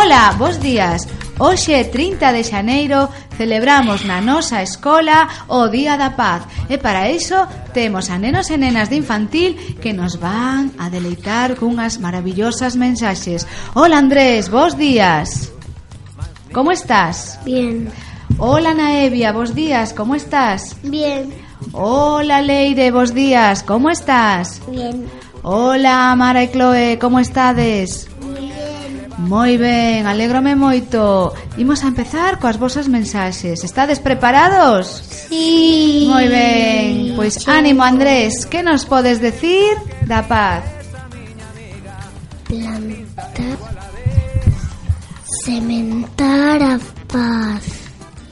Ola, bos días. Hoxe, 30 de xaneiro, celebramos na nosa escola o Día da Paz e para iso temos a nenos e nenas de infantil que nos van a deleitar cunhas maravillosas mensaxes. Ola Andrés, bos días. Como estás? Bien. Ola Naevia, bos días, como estás? Bien. Ola Leire, bos días, como estás? Bien. Ola Mara e Chloe, como estades? Moi ben, alégrome moito. Imos a empezar coas vosas mensaxes. Estades preparados? Sí. Moi ben. Pois ánimo, Andrés. Que nos podes decir da paz? Plantar sementar a paz.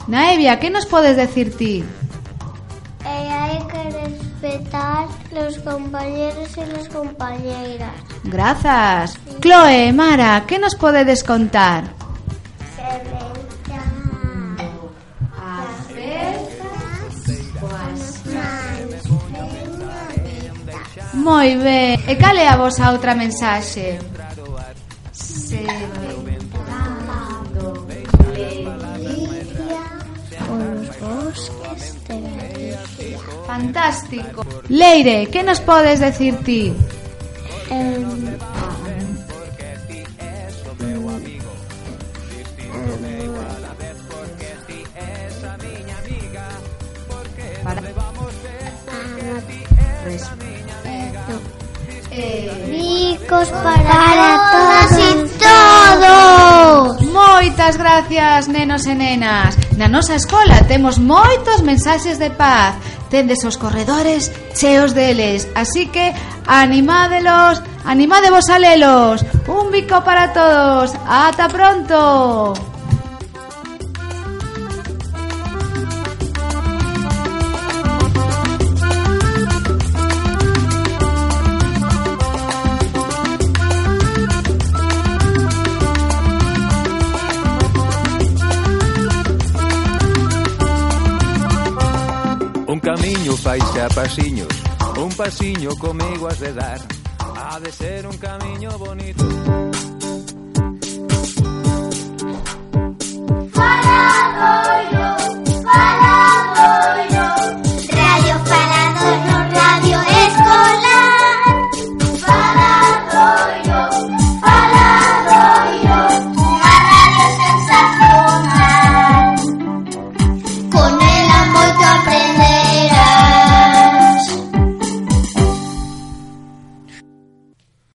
Naevia, que nos podes decir ti? Eh, respetar los compañeros y las compañeras. Grazas. Sí. Chloe, Mara, que nos podedes contar? Moi ben. E cal é a vosa outra mensaxe? Fantástico. Leire, que nos podes decir ti? Em, Para Ricos para Moitas gracias, nenos e nenas. Na nosa escola temos moitos mensaxes de paz. Tendes os corredores cheos deles, así que animádelos, animádevos a lelos. Un bico para todos. Ata pronto. camiño faise a pasiños Un pasiño comigo has de dar Ha de ser un camiño bonito Fire!